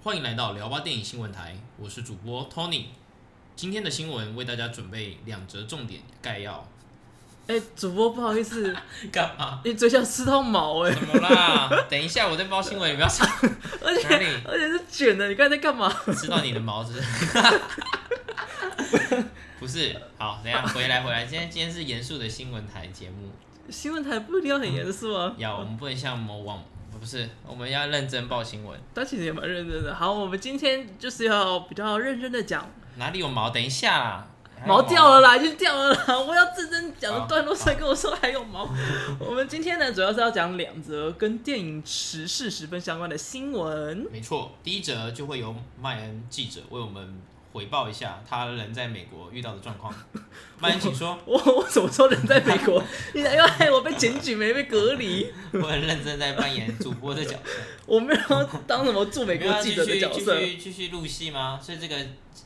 欢迎来到聊吧电影新闻台，我是主播 Tony。今天的新闻为大家准备两则重点概要。哎，主播不好意思，干嘛？你嘴角吃到毛哎？怎么啦？等一下我在报新闻，你不要吵。而且而且是卷的，你刚才在干嘛？吃到你的毛子。不是，好，等一下回来回来。今天今天是严肃的新闻台节目。新闻台不一定要很严肃啊。要，我们不能像某网。不是，我们要认真报新闻。他其实也蛮认真的。好，我们今天就是要比较认真的讲。哪里有毛？等一下啦，毛掉了啦，已经掉了啦。我要认真讲的段落才跟我说还有毛。我们今天呢，主要是要讲两则跟电影时事十分相关的新闻。没错，第一则就会由麦恩记者为我们。回报一下他人在美国遇到的状况。麦恩，请说。我我，我怎么说人在美国？你因为我被检举没被隔离。我很认真在扮演主播的角色。我没有当什么驻美国记者的角色。继续继续录戏吗？所以这个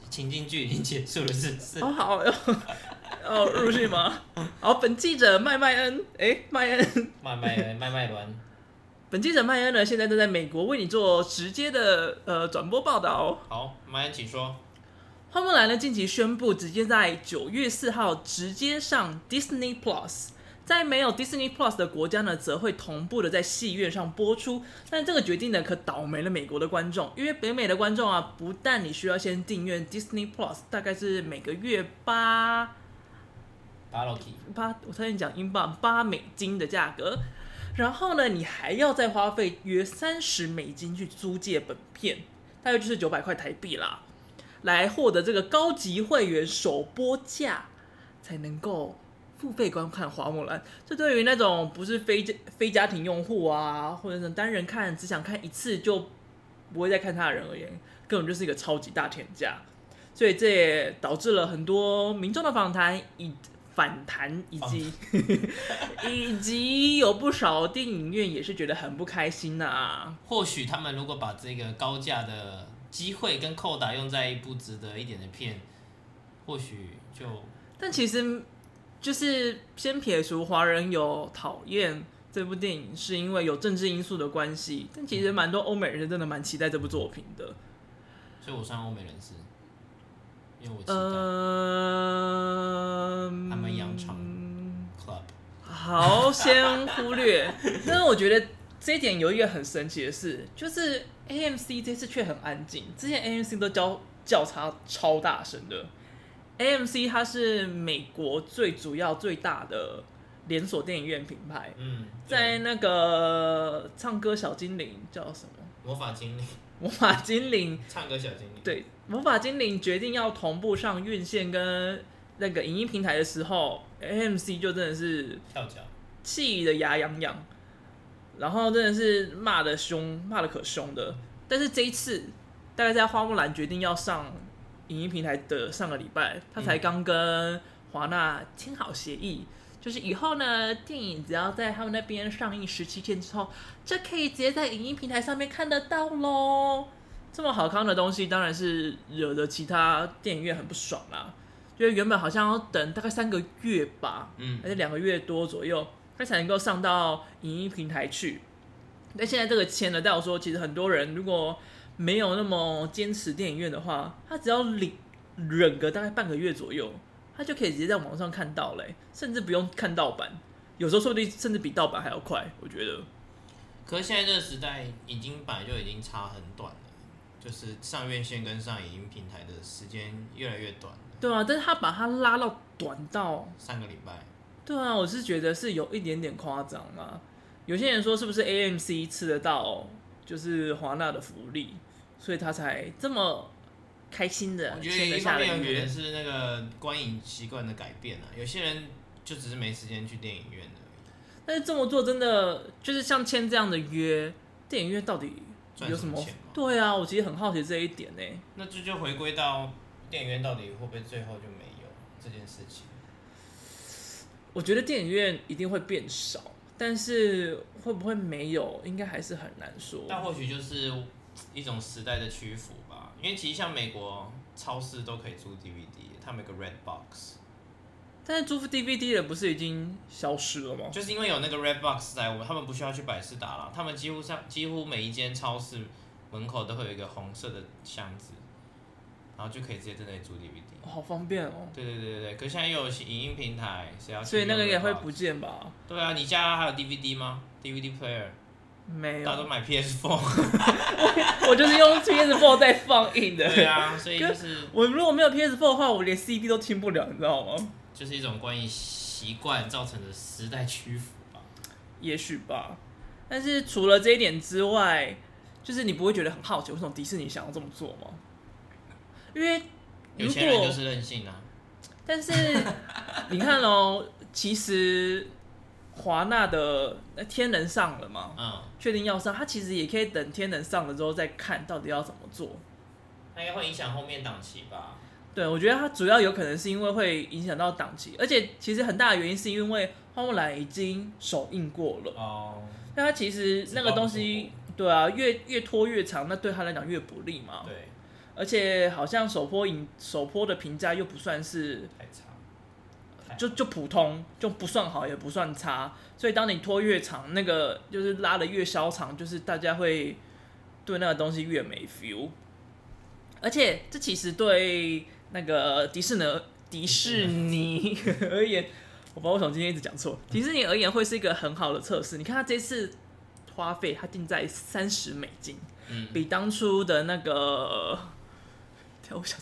情境剧已经结束了，是不是？哦好，要要入戏吗？好，本记者麦麦恩，哎、欸，麦恩，麦麦恩，麦麦伦。本记者麦恩呢，现在正在美国为你做直接的呃转播报道。好，麦恩，请说。花木兰呢，近期宣布直接在九月四号直接上 Disney Plus，在没有 Disney Plus 的国家呢，则会同步的在戏院上播出。但这个决定呢，可倒霉了美国的观众，因为北美的观众啊，不但你需要先订阅 Disney Plus，大概是每个月八八，八，我差点讲英镑八美金的价格，然后呢，你还要再花费约三十美金去租借本片，大约就是九百块台币啦。来获得这个高级会员首播价，才能够付费观看《花木兰》。这对于那种不是非非家庭用户啊，或者是单人看只想看一次就不会再看它的人而言，根本就是一个超级大天价。所以这也导致了很多民众的访谈以反弹，以及 以及有不少电影院也是觉得很不开心呐、啊。或许他们如果把这个高价的机会跟扣打用在一部值得一点的片，或许就……但其实就是先撇除华人有讨厌这部电影，是因为有政治因素的关系。但其实蛮多欧美人真的蛮期待这部作品的，所以我算欧美人士，因为我期待。呃，他们羊肠 club。好，先忽略。但是我觉得这一点有一个很神奇的事，就是。AMC 这次却很安静，之前 AMC 都叫叫差超大声的。AMC 它是美国最主要最大的连锁电影院品牌。嗯，在那个唱歌小精灵叫什么？魔法精灵。魔法精灵。唱歌小精灵。对，魔法精灵决定要同步上院线跟那个影音平台的时候，AMC 就真的是跳脚，气得牙痒痒。然后真的是骂的凶，骂的可凶的。但是这一次，大概在花木兰决定要上影音平台的上个礼拜，他才刚跟华纳签好协议，就是以后呢，电影只要在他们那边上映十七天之后，就可以直接在影音平台上面看得到喽。这么好看的东西，当然是惹得其他电影院很不爽啦。因为原本好像要等大概三个月吧，嗯，还是两个月多左右。他才能够上到影音平台去，但现在这个签了，代表说其实很多人如果没有那么坚持电影院的话，他只要忍忍个大概半个月左右，他就可以直接在网上看到嘞，甚至不用看盗版，有时候说不定甚至比盗版还要快，我觉得。可是现在这个时代已经本来就已经差很短了，就是上院线跟上影音平台的时间越来越短。对啊，但是他把它拉到短到三个礼拜。对啊，我是觉得是有一点点夸张嘛。有些人说是不是 AMC 吃得到就是华纳的福利，所以他才这么开心的。我觉得一方面可能是那个观影习惯的改变啊，有些人就只是没时间去电影院而已。但是这么做真的就是像签这样的约，电影院到底有什么？什么钱？对啊，我其实很好奇这一点呢。那这就回归到电影院到底会不会最后就没有这件事情？我觉得电影院一定会变少，但是会不会没有，应该还是很难说。但或许就是一种时代的屈服吧，因为其实像美国超市都可以租 DVD，他们有个 Red Box。但是租 DVD 的不是已经消失了吗？就是因为有那个 Red Box 在，我们他们不需要去百事达了，他们几乎上几乎每一间超市门口都会有一个红色的箱子，然后就可以直接在那里租 DVD。哦、好方便哦。对对对对，可是现在又有影音平台，谁要？所以那个也会不见吧？对啊，你家还有 DVD 吗？DVD player？没有。大家都买 PS4。我就是用 PS4 在放映的。对啊，所以就是我如果没有 PS4 的话，我连 CD 都听不了，你知道吗？就是一种关于习惯造成的时代屈服吧。也许吧。但是除了这一点之外，就是你不会觉得很好奇，为什么迪士尼想要这么做吗？因为有钱人就是任性啊。但是你看哦，其实华纳的天能上了嘛，嗯，确定要上，他其实也可以等天能上了之后再看到底要怎么做。那应该会影响后面档期吧？对，我觉得它主要有可能是因为会影响到档期，而且其实很大的原因是因为花木兰已经首映过了哦。那它其实那个东西，对啊，越越拖越长，那对他来讲越不利嘛。对。而且好像首播影首播的评价又不算是太差，就就普通，就不算好也不算差。所以当你拖越长，那个就是拉的越消长，就是大家会对那个东西越没 feel。而且这其实对那个迪士尼迪士尼而言。我不知道为什么今天一直讲错。迪士尼而言会是一个很好的测试。你看他这次花费，他定在三十美金，嗯，比当初的那个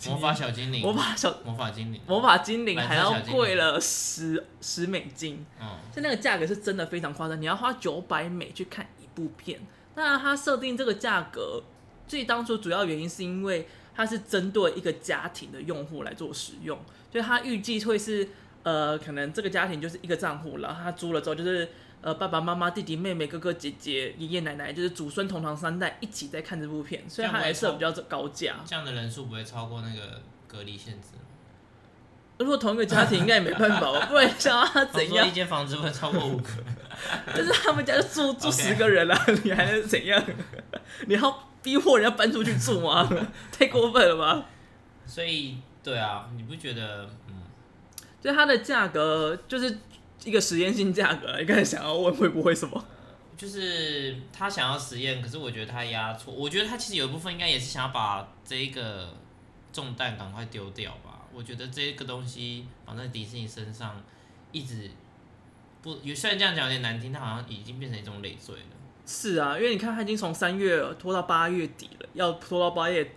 魔法小精灵、魔法小魔法精灵、魔法精灵还要贵了十十美金。嗯，就那个价格是真的非常夸张。你要花九百美去看一部片，当然他设定这个价格，最当初主要原因是因为它是针对一个家庭的用户来做使用，所以他预计会是。呃，可能这个家庭就是一个账户，然后他租了之后，就是呃爸爸妈妈、弟弟妹妹、哥哥姐姐、爷爷奶奶，就是祖孙同堂三代一起在看这部片，所以它还是比较高价。这样的人数不会超过那个隔离限制。如果同一个家庭应该也没办法吧，不然想要他怎样？一间房子不会超过五个。但是他们家就住住十个人了.你还能怎样？你要逼迫人家搬出去住吗？太过分了吧？所以，对啊，你不觉得？嗯就它的价格就是一个实验性价格，你刚才想要问会不会什么？就是他想要实验，可是我觉得他压错。我觉得他其实有一部分应该也是想要把这一个重担赶快丢掉吧。我觉得这个东西绑在迪士尼身上，一直不，虽然这样讲有点难听，它好像已经变成一种累赘了。是啊，因为你看，他已经从三月拖到八月底了，要拖到八月。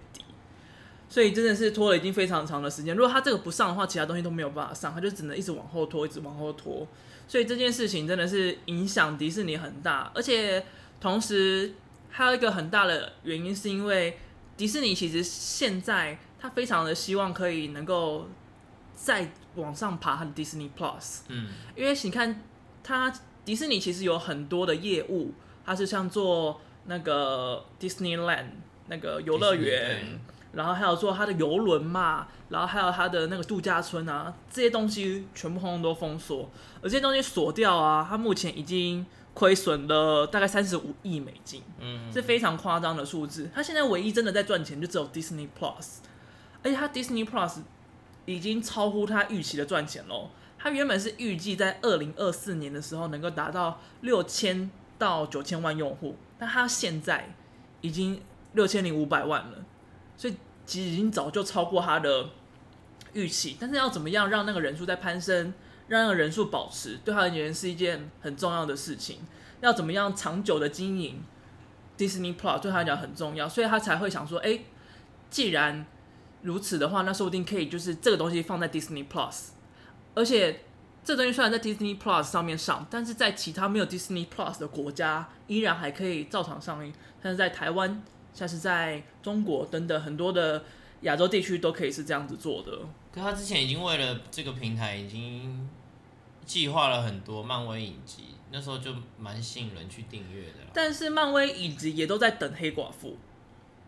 所以真的是拖了已经非常长的时间。如果他这个不上的话，其他东西都没有办法上，他就只能一直往后拖，一直往后拖。所以这件事情真的是影响迪士尼很大，而且同时还有一个很大的原因，是因为迪士尼其实现在他非常的希望可以能够再往上爬他的 Disney Plus。嗯，因为你看他迪士尼其实有很多的业务，它是像做那个 Disneyland 那个游乐园。然后还有做它的游轮嘛，然后还有它的那个度假村啊，这些东西全部通通都封锁，而这些东西锁掉啊，它目前已经亏损了大概三十五亿美金，嗯，是非常夸张的数字。它现在唯一真的在赚钱就只有 Disney Plus，而且它 Disney Plus 已经超乎他预期的赚钱喽。他原本是预计在二零二四年的时候能够达到六千到九千万用户，但他现在已经六千零五百万了。所以其实已经早就超过他的预期，但是要怎么样让那个人数在攀升，让那个人数保持，对他而言是一件很重要的事情。要怎么样长久的经营 Disney Plus 对他来讲很重要，所以他才会想说，哎，既然如此的话，那说不定可以就是这个东西放在 Disney Plus，而且这东西虽然在 Disney Plus 上面上，但是在其他没有 Disney Plus 的国家依然还可以照常上映，但是在台湾。像是在中国等等很多的亚洲地区都可以是这样子做的。可他之前已经为了这个平台已经计划了很多漫威影集，那时候就蛮吸引人去订阅的。但是漫威影集也都在等黑寡妇。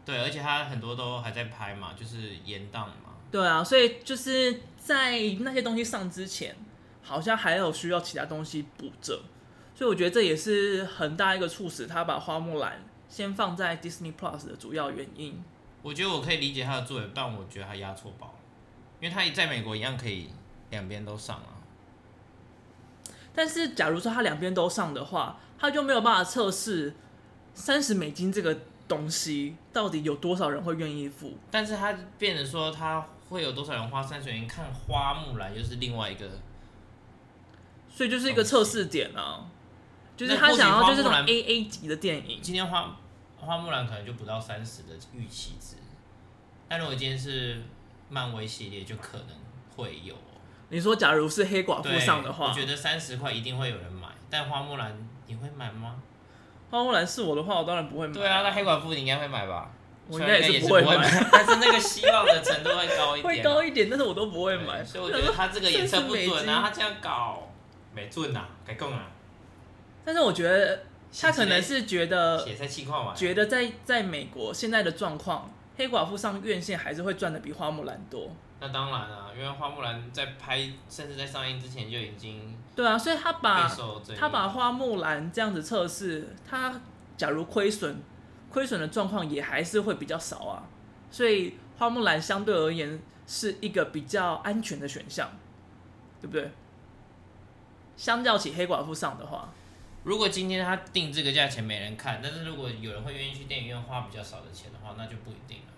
对，而且他很多都还在拍嘛，就是延档嘛。对啊，所以就是在那些东西上之前，好像还有需要其他东西补着。所以我觉得这也是很大一个促使他把花木兰。先放在 Disney Plus 的主要原因，我觉得我可以理解他的作为，但我觉得他押错宝，因为他在美国一样可以两边都上啊。但是假如说他两边都上的话，他就没有办法测试三十美金这个东西，到底有多少人会愿意付？但是他变成说他会有多少人花三十元看花木兰，又是另外一个，所以就是一个测试点啊，就是他想要就是这种 A A 级的电影。今天花花木兰可能就不到三十的预期值，但如果今天是漫威系列，就可能会有。你说假如是黑寡妇上的话，我觉得三十块一定会有人买，但花木兰你会买吗？花木兰是我的话，我当然不会买。对啊，那黑寡妇你应该会买吧？我应该也是不会买，但是那个希望的程度会高一点。会高一点，但是我都不会买。所以我觉得他这个也测不准啊，他这样搞没准啊，该供啊。但是我觉得他可能是觉得，觉得在在美国现在的状况，黑寡妇上院线还是会赚的比花木兰多。那当然啊，因为花木兰在拍，甚至在上映之前就已经对啊，所以他把他把花木兰这样子测试，他假如亏损，亏损的状况也还是会比较少啊，所以花木兰相对而言是一个比较安全的选项，对不对？相较起黑寡妇上的话，如果今天他定这个价钱没人看，但是如果有人会愿意去电影院花比较少的钱的话，那就不一定了。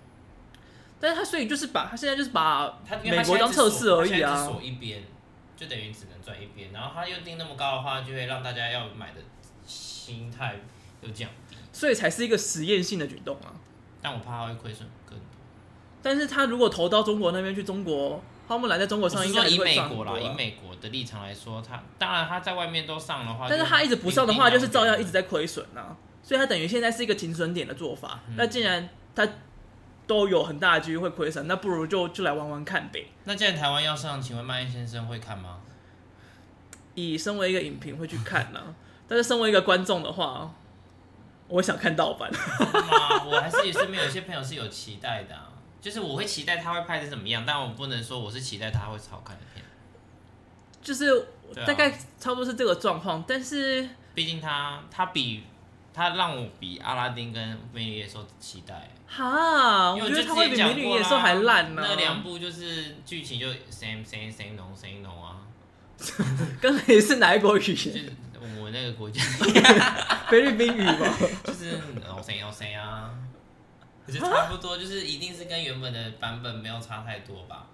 但是他所以就是把他现在就是把他美国当测试而已啊，锁一边，就等于只能赚一边。然后他又定那么高的话，就会让大家要买的心态又降低，所以才是一个实验性的举动啊。但我怕他会亏损更多。但是他如果投到中国那边去，中国花木兰在中国上应该会以美国啦，以美国的立场来说，他当然他在外面都上的话，但是他一直不上的话，就是照样一直在亏损啊。所以他等于现在是一个停损点的做法。嗯、那既然他。都有很大的机会会亏损，那不如就就来玩玩看呗。那既然台湾要上，请问曼燕先生会看吗？以身为一个影评会去看呢、啊，但是身为一个观众的话，我想看盗版。我还是也身边有些朋友是有期待的、啊，就是我会期待他会拍成怎么样，但我不能说我是期待他会是好看的片。就是大概差不多是这个状况，但是毕竟他他比他让我比阿拉丁跟美女野兽期待。哈，我觉得他会比美女野兽还烂呢、啊。那两部就是剧情就 same same same no same no 啊。刚才是哪一国语言？就是我那个国家，菲律宾语吧。就是 no same no same 啊。就差不多，就是一定是跟原本的版本没有差太多吧。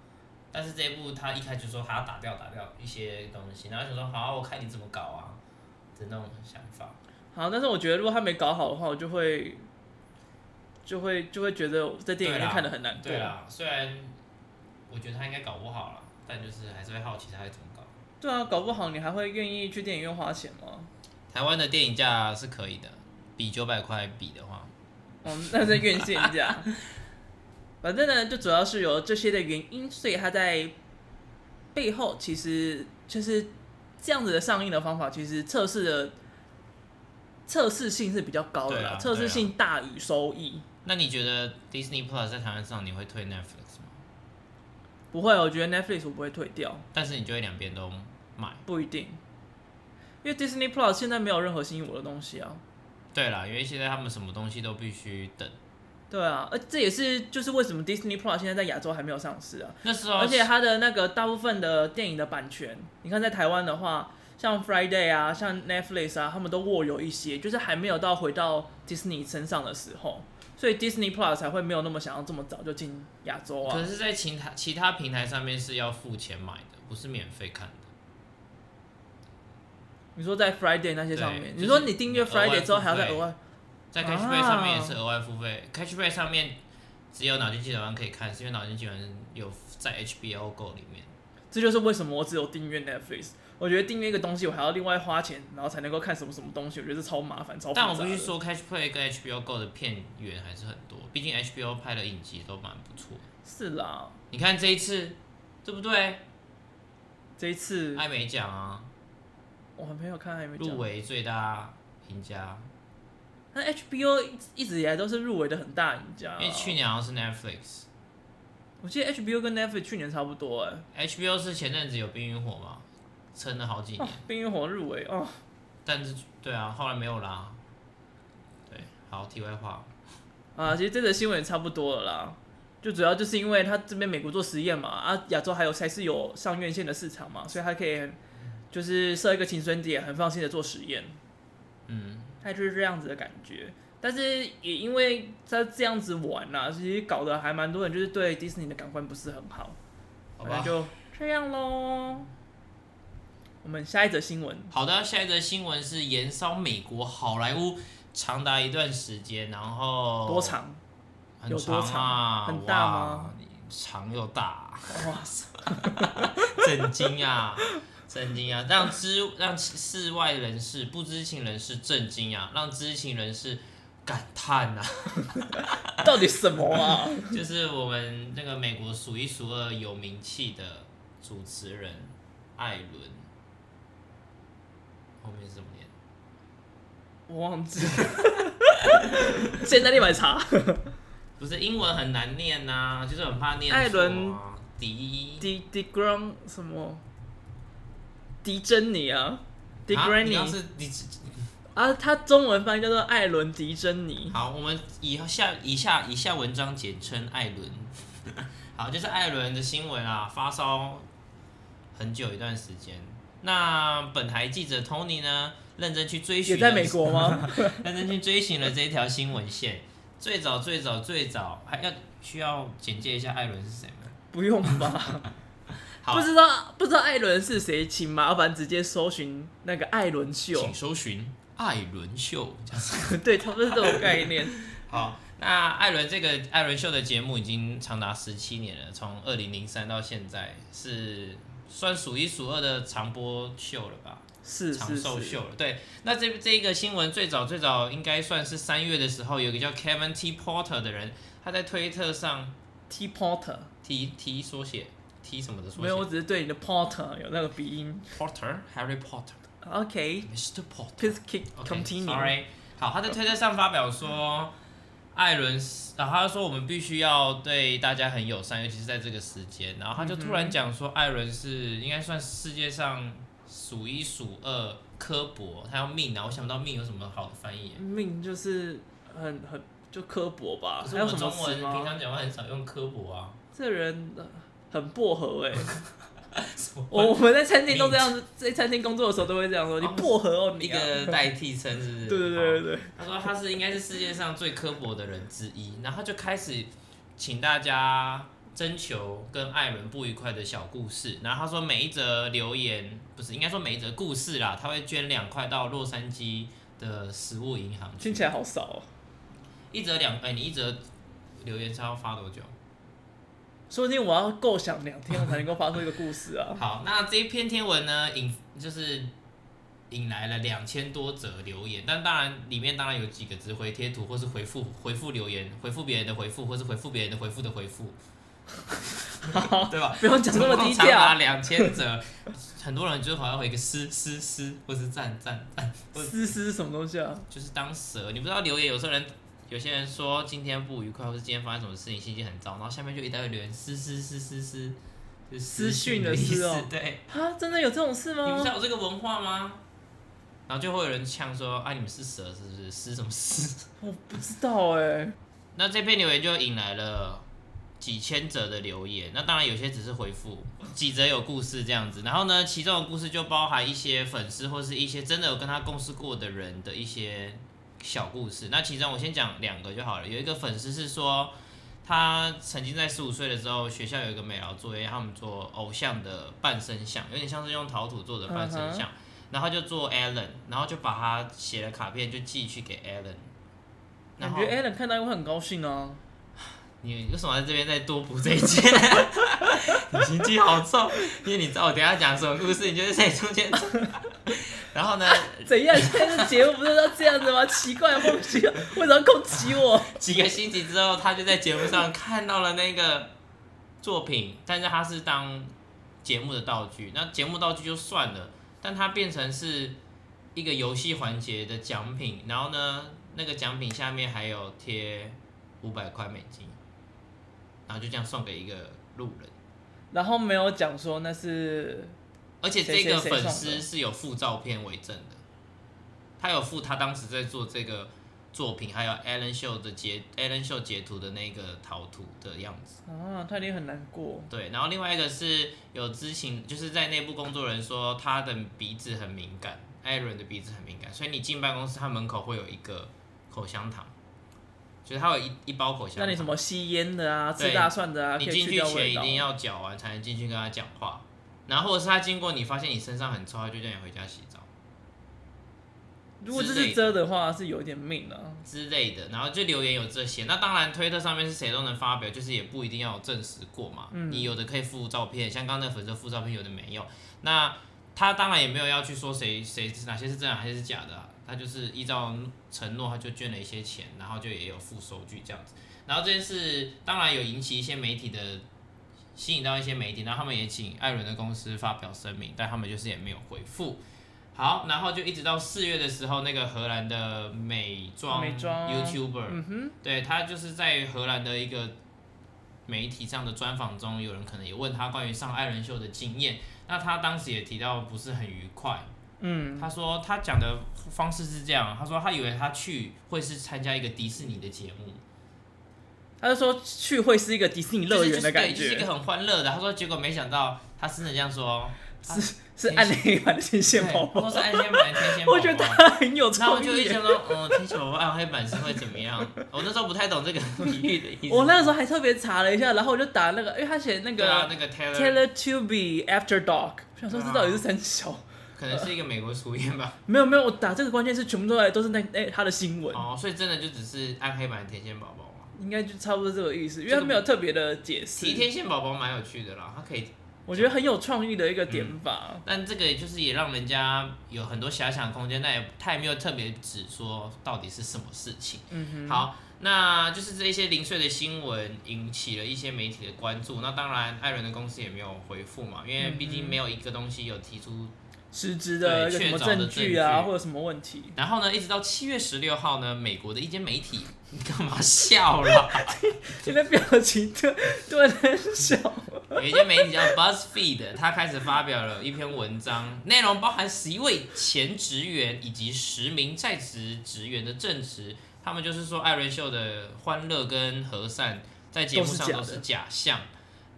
但是这一部他一开始说他要打掉打掉一些东西，然后想说好，我看你怎么搞啊的那种想法。好，但是我觉得如果他没搞好的话，我就会。就会就会觉得在电影院看的很难过。对啊，虽然我觉得他应该搞不好了，但就是还是会好奇他会怎么搞。对啊，搞不好你还会愿意去电影院花钱吗？台湾的电影价是可以的，比九百块比的话，嗯，那是院线价。反正呢，就主要是有这些的原因，所以他在背后其实就是这样子的上映的方法，其实测试的测试性是比较高的啦，测试性大于收益。那你觉得 Disney Plus 在台湾上你会退 Netflix 吗？不会，我觉得 Netflix 我不会退掉。但是你就会两边都买？不一定，因为 Disney Plus 现在没有任何吸引我的东西啊。对啦，因为现在他们什么东西都必须等。对啊，而这也是就是为什么 Disney Plus 现在在亚洲还没有上市啊。那时候，而且它的那个大部分的电影的版权，你看在台湾的话，像 Friday 啊，像 Netflix 啊，他们都握有一些，就是还没有到回到 Disney 身上的时候。所以 Disney Plus 才会没有那么想要这么早就进亚洲啊。可是，在其他其他平台上面是要付钱买的，不是免费看的。你说在 Friday 那些上面，你说你订阅 Friday 之后还要再额外，在 Catch Play 上面也是额外付费。Catch Play 上面只有脑筋急转弯可以看，是因为脑筋急转弯有在 HBO Go 里面。这就是为什么我只有订阅 Netflix。我觉得订阅一个东西，我还要另外花钱，然后才能够看什么什么东西，我觉得是超麻烦、超麻烦。但我必须说，Catch Play 跟 HBO Go 的片源还是很多，毕竟 HBO 拍的影集都蛮不错。是啦，你看这一次，对不对？这一次艾美奖啊，我还没有看艾美奖。入围最大赢家。那 HBO 一直以来都是入围的很大赢家，因为去年好像是 Netflix。我记得 HBO 跟 Netflix 去年差不多哎。HBO 是前阵子有《冰与火》嘛？撑了好几年，哦、冰与火入围哦，但是对啊，后来没有啦。对，好，题外话啊，其实这个新闻也差不多了啦，就主要就是因为他这边美国做实验嘛，啊，亚洲还有才是有上院线的市场嘛，所以它可以就是设一个停损点，很放心的做实验。嗯，他就是这样子的感觉。但是也因为他这样子玩啦、啊，其实搞得还蛮多人就是对迪士尼的感官不是很好。好吧，那就这样喽。我们下一则新闻。好的，下一则新闻是延烧美国好莱坞长达一段时间，然后多长？很长啊，很大吗？长又大，哇塞！震惊啊，震惊啊！让知让世外人士、不知情人士震惊啊，让知情人士感叹啊！到底什么啊？就是我们那个美国数一数二有名气的主持人艾伦。后面是怎么念？我忘记了。现在立马查。不是英文很难念呐、啊，就是很怕念错、啊。艾伦迪迪迪格朗什么？迪珍妮啊？迪格兰尼是迪啊？他中文翻译叫做艾伦迪珍妮。好，我们以下以下以下文章简称艾伦。好，就是艾伦的新闻啊，发烧很久一段时间。那本台记者 Tony 呢，认真去追寻，也在美国吗？认真去追寻了这一条新闻线。最早最早最早，还要需要简介一下艾伦是谁吗？不用吧。好，不知道不知道艾伦是谁，请麻烦直接搜寻那个艾伦秀。请搜寻艾伦秀，这样子。对，差不多是这种概念。好，那艾伦这个艾伦秀的节目已经长达十七年了，从二零零三到现在是。算数一数二的长播秀了吧？是长寿秀了。对，那这这一个新闻最早最早应该算是三月的时候，有个叫 Kevin T Porter 的人，他在推特上 T Porter T T 缩写 T 什么的缩写？没有，我只是对你的 Potter 有那个鼻音。Potter，Harry Potter。OK，Mr. Potter。Please keep continue。Sorry。好，他在推特上发表说。艾伦，然后他说我们必须要对大家很友善，尤其是在这个时间。然后他就突然讲说，艾伦是应该算世界上数一数二刻薄，他要命啊！我想不到命有什么好的翻译。命就是很很就刻薄吧？可是我们中文平常讲话很少用刻薄啊。这人很薄荷哎、欸。我我们在餐厅都这样子，在餐厅工作的时候都会这样说。你薄荷哦，你、啊、一个代替称是不是？对对对对对。他说他是应该是世界上最刻薄的人之一，然后他就开始请大家征求跟艾伦不愉快的小故事，然后他说每一则留言不是应该说每一则故事啦，他会捐两块到洛杉矶的食物银行。听起来好少哦。一则两哎，你一则留言是要发多久？说不定我要构想两天，我才能够发出一个故事啊！好，那这一篇天文呢，引就是引来了两千多则留言，但当然里面当然有几个只回贴图或是回复回复留言，回复别人的回复或是回复别人的回复的回复，对吧？不用讲那么低调。啊两千则，很多人就好像回一个嘶嘶嘶，或是赞赞赞，嘶嘶什么东西啊？就是当蛇，你不知道留言，有时候人。有些人说今天不愉快，或是今天发生什么事情，心情很糟，然后下面就一大堆留言，私私私私私，就是私讯的意思。对，啊，真的有这种事吗？你不知道有这个文化吗？然后就会有人呛说，啊，你们是蛇是不是？私什么私？我不知道哎。那这篇留言就引来了几千则的留言，那当然有些只是回复，几则有故事这样子。然后呢，其中的故事就包含一些粉丝或是一些真的有跟他共事过的人的一些。小故事，那其中我先讲两个就好了。有一个粉丝是说，他曾经在十五岁的时候，学校有一个美劳作业，他们做偶像的半身像，有点像是用陶土做的半身像，uh huh. 然后就做 Alan，然后就把他写的卡片就寄去给 Alan。感觉 Alan 看到会很高兴哦、啊。你为什么在这边再多补这一件？你心机好重，因为你知道我等下讲什么故事，你就是在中间。然后呢？啊、怎样？现在的节目不是要这样子吗？奇怪，莫名其妙，为什么攻击我？几个星期之后，他就在节目上看到了那个作品，但是他是当节目的道具。那节目道具就算了，但它变成是一个游戏环节的奖品。然后呢，那个奖品下面还有贴五百块美金。然后就这样送给一个路人，然后没有讲说那是，而且这个粉丝是有附照片为证的，他有附他当时在做这个作品，还有 Alan 秀的截 Alan 秀截图的那个陶土的样子。啊，他一定很难过。对，然后另外一个是有知情，就是在内部工作人员说他的鼻子很敏感，艾伦的鼻子很敏感，所以你进办公室，他门口会有一个口香糖。就是它有一一包口香糖。那你什么吸烟的啊，吃大蒜的啊，你进去前一定要嚼完才能进去跟他讲话，然后或者是他经过你发现你身上很臭，他就叫你回家洗澡。如果这是遮的话，是有点命啊之类的。然后就留言有这些，那当然推特上面是谁都能发表，就是也不一定要有证实过嘛。嗯。你有的可以附照片，像刚刚那个粉丝附照片，有的没有。那他当然也没有要去说谁谁哪些是真的还是假的啊，他就是依照承诺，他就捐了一些钱，然后就也有付收据这样子。然后这件事当然有引起一些媒体的，吸引到一些媒体，然后他们也请艾伦的公司发表声明，但他们就是也没有回复。好，然后就一直到四月的时候，那个荷兰的美妆 YouTuber，对，他就是在荷兰的一个媒体上的专访中，有人可能也问他关于上艾伦秀的经验，那他当时也提到不是很愉快，嗯，他说他讲的方式是这样，他说他以为他去会是参加一个迪士尼的节目，他就说去会是一个迪士尼乐园的感觉，就是一个很欢乐的，他说结果没想到他真的这样说。是是暗黑版的天线宝宝，说是暗黑版的天线宝宝。我觉得他很有创意。然后我就一直说，嗯，天线宝宝暗黑版是会怎么样？我那时候不太懂这个比喻的意思。我那时候还特别查了一下，然后我就打那个，因为他写那个那个 Teletubby After Dark，我想说这到底是三小？可能是一个美国俗语吧。没有没有，我打这个关键是全部都来都是那哎他的新闻。哦，所以真的就只是暗黑版的天线宝宝吗？应该就差不多这个意思，因为他没有特别的解释。提天线宝宝蛮有趣的啦，他可以。我觉得很有创意的一个点法，嗯，但这个就是也让人家有很多遐想空间，但也他也没有特别指说到底是什么事情。嗯哼，好，那就是这一些零碎的新闻引起了一些媒体的关注。那当然，艾伦的公司也没有回复嘛，因为毕竟没有一个东西有提出。实质的什么证据啊，或者什么问题？然后呢，一直到七月十六号呢，美国的一间媒体，你干嘛笑了？你的表情特对很小。有一间媒体叫 BuzzFeed，他开始发表了一篇文章，内容包含十一位前职员以及十名在职职员的证词。他们就是说，艾伦秀的欢乐跟和善在节目上都是假象，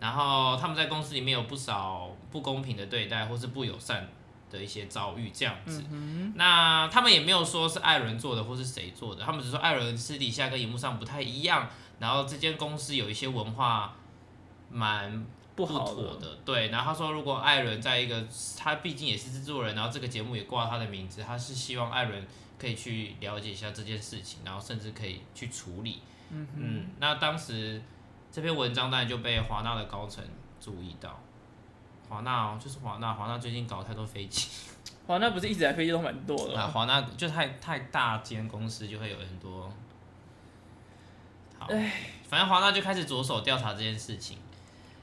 然后他们在公司里面有不少不公平的对待或是不友善的一些遭遇这样子，嗯、那他们也没有说是艾伦做的或是谁做的，他们只说艾伦私底下跟荧幕上不太一样，然后这间公司有一些文化蛮不妥的，的，对。然后他说，如果艾伦在一个他毕竟也是制作人，然后这个节目也挂他的名字，他是希望艾伦可以去了解一下这件事情，然后甚至可以去处理。嗯，嗯，那当时这篇文章当然就被华纳的高层注意到。华纳哦，就是华纳，华纳最近搞太多飞机。华纳不是一直在飞机都蛮多的。啊，华纳就太太大间公司就会有很多。好，反正华纳就开始着手调查这件事情。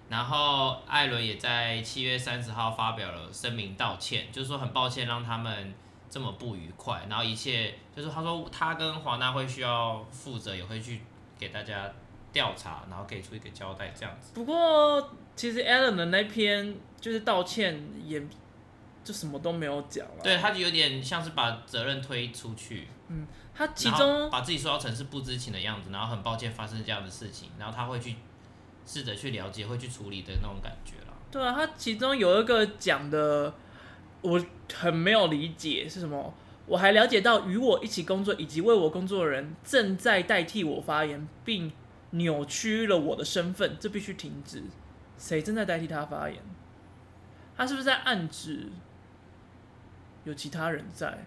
然后艾伦也在七月三十号发表了声明道歉，就是说很抱歉让他们这么不愉快。然后一切就是他说他跟华纳会需要负责，也会去给大家调查，然后给出一个交代这样子。不过其实 Alan 的那篇。就是道歉，也就什么都没有讲了。对，他就有点像是把责任推出去。嗯，他其中把自己塑造成是不知情的样子，然后很抱歉发生这样的事情，然后他会去试着去了解，会去处理的那种感觉了。对啊，他其中有一个讲的，我很没有理解是什么。我还了解到与我一起工作以及为我工作的人正在代替我发言，并扭曲了我的身份，这必须停止。谁正在代替他发言？他是不是在暗指有其他人在，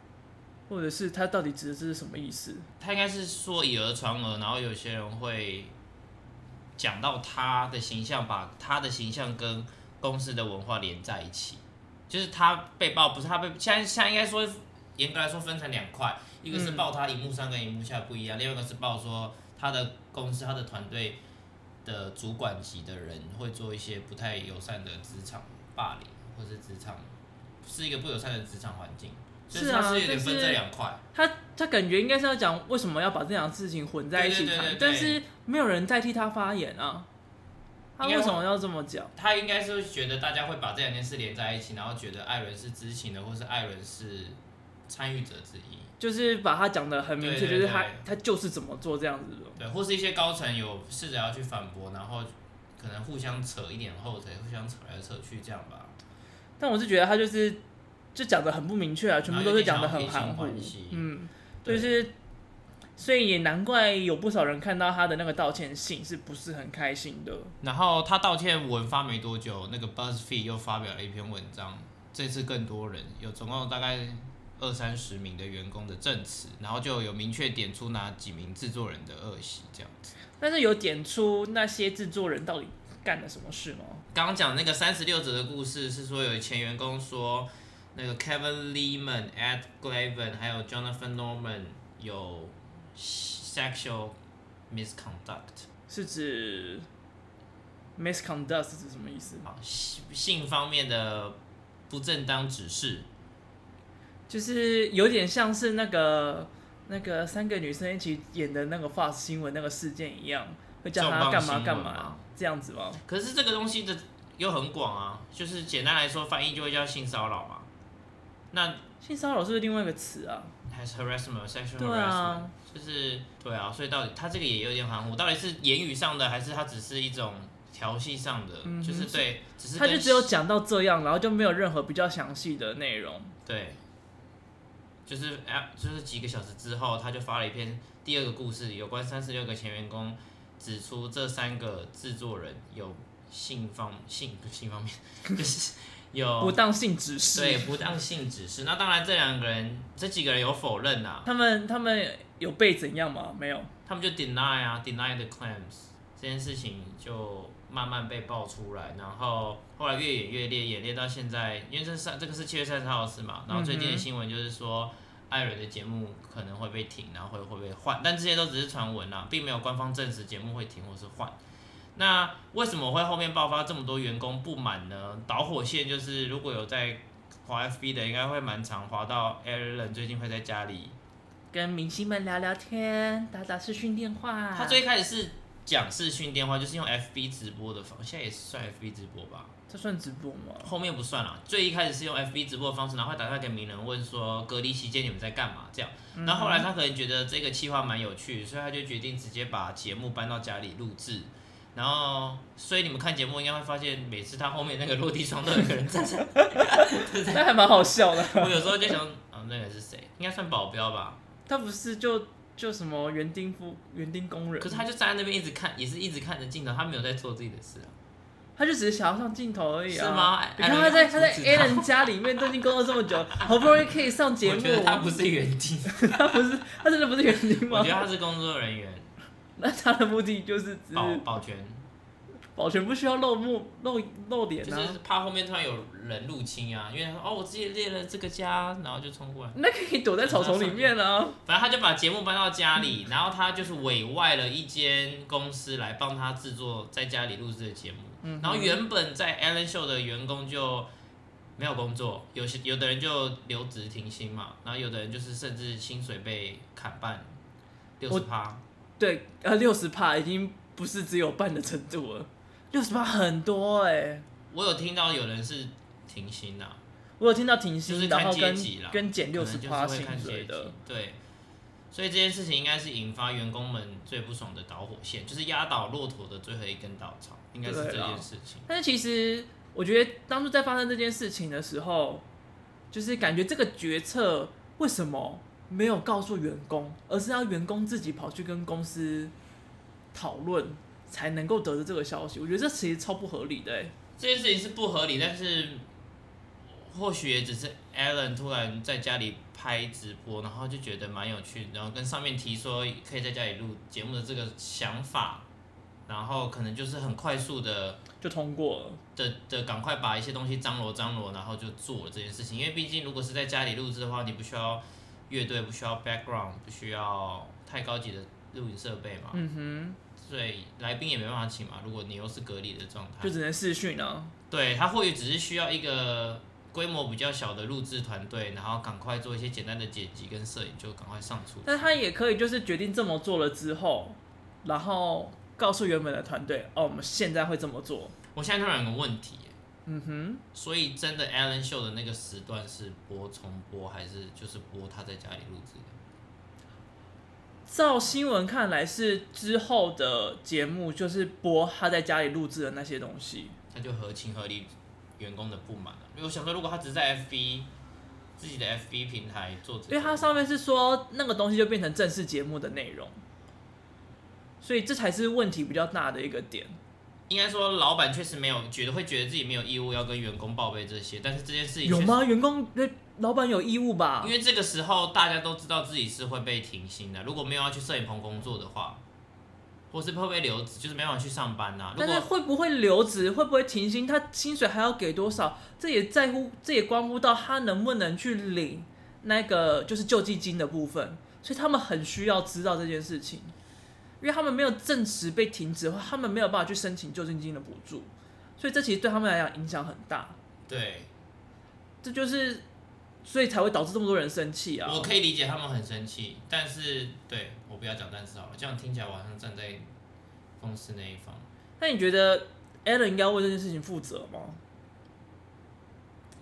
或者是他到底指的这是什么意思？他应该是说以讹传讹，然后有些人会讲到他的形象，把他的形象跟公司的文化连在一起。就是他被爆，不是他被，现在现在应该说严格来说分成两块，一个是爆他荧幕上跟荧幕下不一样，嗯，另外一个是爆说他的公司、他的团队的主管级的人会做一些不太友善的职场霸凌。或是职场是一个不友善的职场环境，是啊，是有点分这两块。他他感觉应该是要讲为什么要把这两件事情混在一起谈，但是没有人代替他发言啊。他为什么要这么讲？他应该是觉得大家会把这两件事连在一起，然后觉得艾伦是知情的，或是艾伦是参与者之一，就是把他讲的很明确，就是他他就是怎么做这样子的。对，或是一些高层有试着要去反驳，然后可能互相扯一点后腿，互相扯来扯去这样吧。但我是觉得他就是，就讲的很不明确啊，全部都是讲的很含糊。嗯，就是所以也难怪有不少人看到他的那个道歉信是不是很开心的。然后他道歉文发没多久，那个 BuzzFeed 又发表了一篇文章，这次更多人有总共大概二三十名的员工的证词，然后就有明确点出哪几名制作人的恶习这样子。但是有点出那些制作人到底干了什么事吗？刚刚讲那个三十六则的故事是说有前员工说，那个 Kevin Lehman、Ed Glavin 还有 Jonathan Norman 有。sexual misconduct 是指 misconduct 是指什么意思？啊，性性方面的不正当指示，就是有点像是那个那个三个女生一起演的那个 Fox 新闻那个事件一样，会叫他干嘛干嘛这样子吗？可是这个东西的又很广啊，就是简单来说翻译就会叫性骚扰嘛。那性骚扰是不是另外一个词啊？还是 harassment、sexual harassment？对啊。就是对啊，所以到底他这个也有点含糊，到底是言语上的，还是他只是一种调戏上的？嗯、就是对，只是他就只有讲到这样，然后就没有任何比较详细的内容。对，就是哎，就是几个小时之后，他就发了一篇第二个故事，有关三十六个前员工指出这三个制作人有性方性性方面，就是。有不当性指示，对，不当性指示。那当然，这两个人，这几个人有否认呐、啊？他们他们有被怎样吗？没有，他们就 deny 啊，deny the claims。这件事情就慢慢被爆出来，然后后来越演越烈，演烈到现在，因为这是这个是七月三十号的事嘛。然后最近的新闻就是说，艾伦的节目可能会被停，然后会会被换，但这些都只是传闻啦，并没有官方证实节目会停或是换。那为什么会后面爆发这么多员工不满呢？导火线就是如果有在滑 FB 的，应该会蛮常滑到 Ellen 最近会在家里跟明星们聊聊天，打打视讯电话。他最开始是讲视讯电话，就是用 FB 直播的方式，现在也是算 FB 直播吧？这算直播吗？后面不算了，最一开始是用 FB 直播的方式，然后会打电话给名人问说隔离期间你们在干嘛？这样。然后、后来他可能觉得这个计划蛮有趣，所以他就决定直接把节目搬到家里录制。然后，所以你们看节目应该会发现，每次他后面那个落地窗都有一个人站着，那还蛮好笑的。我有时候就想，啊，那个是谁？应该算保镖吧？他不是就就什么园丁夫、园丁工人？可是他就站在那边一直看，也是一直看着镜头，他没有在做自己的事啊。他就只是想要上镜头而已啊。是吗？你看他在他在 Allen 家里面都已经工作这么久，好不容易可以上节目。我觉得他不是园丁，他不是，他真的不是园丁吗？我觉得他是工作人员。那他的目的就是只保保全，保全不需要露目露露脸啊，就是怕后面突然有人入侵啊，因为哦，我自己列了这个家，然后就冲过来。那可以躲在草丛里面啊。反正他就把节目搬到家里，然后他就是委外了一间公司来帮他制作在家里录制的节目。嗯。然后原本在 Ellen Show 的员工就没有工作，有些有的人就留职停薪嘛，然后有的人就是甚至薪水被砍半，六十趴。对，呃，六十趴已经不是只有半的程度了，六十趴很多哎、欸。我有听到有人是停薪呐、啊，我有听到停薪，就是然后跟啦跟减六十趴薪水的。对，所以这件事情应该是引发员工们最不爽的导火线，就是压倒骆驼的最后一根稻草，应该是这件事情。但是其实我觉得当初在发生这件事情的时候，就是感觉这个决策为什么？没有告诉员工，而是要员工自己跑去跟公司讨论，才能够得知这个消息。我觉得这其实超不合理的。这件事情是不合理，但是或许也只是 Ellen 突然在家里拍直播，然后就觉得蛮有趣，然后跟上面提说可以在家里录节目的这个想法，然后可能就是很快速的就通过了，的的赶快把一些东西张罗张罗，然后就做了这件事情。因为毕竟如果是在家里录制的话，你不需要。乐队不需要 background，不需要太高级的录影设备嘛，嗯哼，所以来宾也没办法请嘛。如果你又是隔离的状态，就只能视讯啊。对，他或许只是需要一个规模比较小的录制团队，然后赶快做一些简单的剪辑跟摄影，就赶快上出。但他也可以就是决定这么做了之后，然后告诉原本的团队，哦，我们现在会这么做。我现在突然有个问题。嗯哼，所以真的 Ellen Show 的那个时段是播重播还是就是播他在家里录制的？照新闻看来是之后的节目，就是播他在家里录制的那些东西。那就合情合理，员工的不满了。因为我想说，如果他只是在 FB 自己的 FB 平台做，因为它上面是说那个东西就变成正式节目的内容，所以这才是问题比较大的一个点。应该说，老板确实没有觉得会觉得自己没有义务要跟员工报备这些，但是这件事情有吗？员工那老板有义务吧？因为这个时候大家都知道自己是会被停薪的，如果没有要去摄影棚工作的话，或是会不会留职，就是没办法去上班呐、啊。但是会不会留职，会不会停薪，他薪水还要给多少？这也在乎，这也关乎到他能不能去领那个就是救济金的部分，所以他们很需要知道这件事情。因为他们没有证实被停止的话，他们没有办法去申请救济金的补助，所以这其实对他们来讲影响很大。对，这就是所以才会导致这么多人生气啊！我可以理解他们很生气，但是对我不要讲但是好了，这样听起来我好像站在公司那一方。那你觉得 Alan 应该为这件事情负责吗？